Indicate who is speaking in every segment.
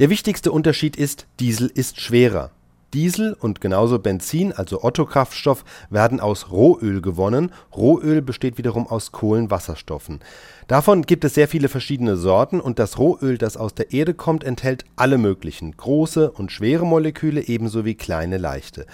Speaker 1: Der wichtigste Unterschied ist, Diesel ist schwerer. Diesel und genauso Benzin, also Otto-Kraftstoff, werden aus Rohöl gewonnen. Rohöl besteht wiederum aus Kohlenwasserstoffen. Davon gibt es sehr viele verschiedene Sorten und das Rohöl, das aus der Erde kommt, enthält alle möglichen große und schwere Moleküle ebenso wie kleine leichte.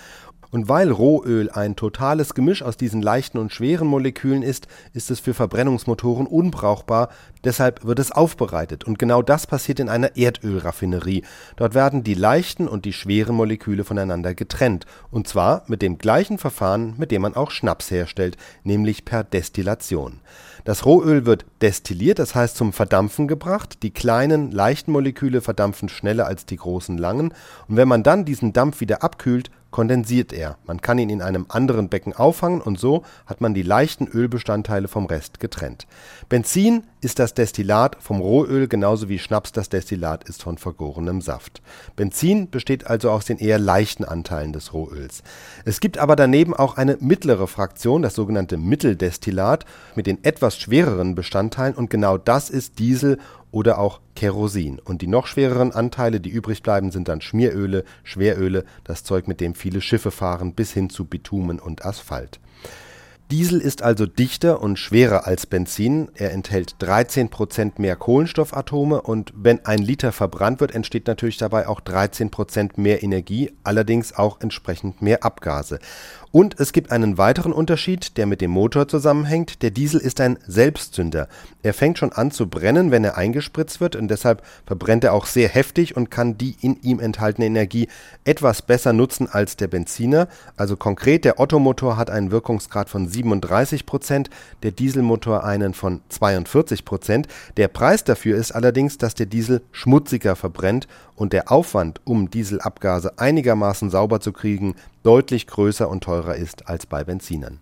Speaker 1: Und weil Rohöl ein totales Gemisch aus diesen leichten und schweren Molekülen ist, ist es für Verbrennungsmotoren unbrauchbar, deshalb wird es aufbereitet und genau das passiert in einer Erdölraffinerie. Dort werden die leichten und die schweren Moleküle voneinander getrennt und zwar mit dem gleichen Verfahren, mit dem man auch Schnaps herstellt, nämlich per Destillation. Das Rohöl wird destilliert, das heißt zum Verdampfen gebracht. Die kleinen, leichten Moleküle verdampfen schneller als die großen, langen. Und wenn man dann diesen Dampf wieder abkühlt, kondensiert er. Man kann ihn in einem anderen Becken auffangen und so hat man die leichten Ölbestandteile vom Rest getrennt. Benzin ist das Destillat vom Rohöl genauso wie Schnaps das Destillat ist von vergorenem Saft. Benzin besteht also aus den eher leichten Anteilen des Rohöls. Es gibt aber daneben auch eine mittlere Fraktion, das sogenannte Mitteldestillat, mit den etwas schwereren Bestandteilen und genau das ist Diesel oder auch Kerosin. Und die noch schwereren Anteile, die übrig bleiben, sind dann Schmieröle, Schweröle, das Zeug, mit dem viele Schiffe fahren, bis hin zu Bitumen und Asphalt. Diesel ist also dichter und schwerer als Benzin. Er enthält 13 Prozent mehr Kohlenstoffatome und wenn ein Liter verbrannt wird, entsteht natürlich dabei auch 13 Prozent mehr Energie, allerdings auch entsprechend mehr Abgase. Und es gibt einen weiteren Unterschied, der mit dem Motor zusammenhängt. Der Diesel ist ein Selbstzünder. Er fängt schon an zu brennen, wenn er eingespritzt wird und deshalb verbrennt er auch sehr heftig und kann die in ihm enthaltene Energie etwas besser nutzen als der Benziner. Also konkret, der Ottomotor hat einen Wirkungsgrad von 37 Prozent, der Dieselmotor einen von 42 Prozent. Der Preis dafür ist allerdings, dass der Diesel schmutziger verbrennt und der Aufwand, um Dieselabgase einigermaßen sauber zu kriegen, deutlich größer und teurer ist als bei Benzinern